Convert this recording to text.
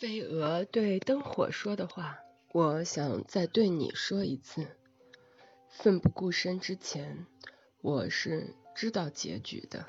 飞蛾对灯火说的话。我想再对你说一次。奋不顾身之前我是知道结局的。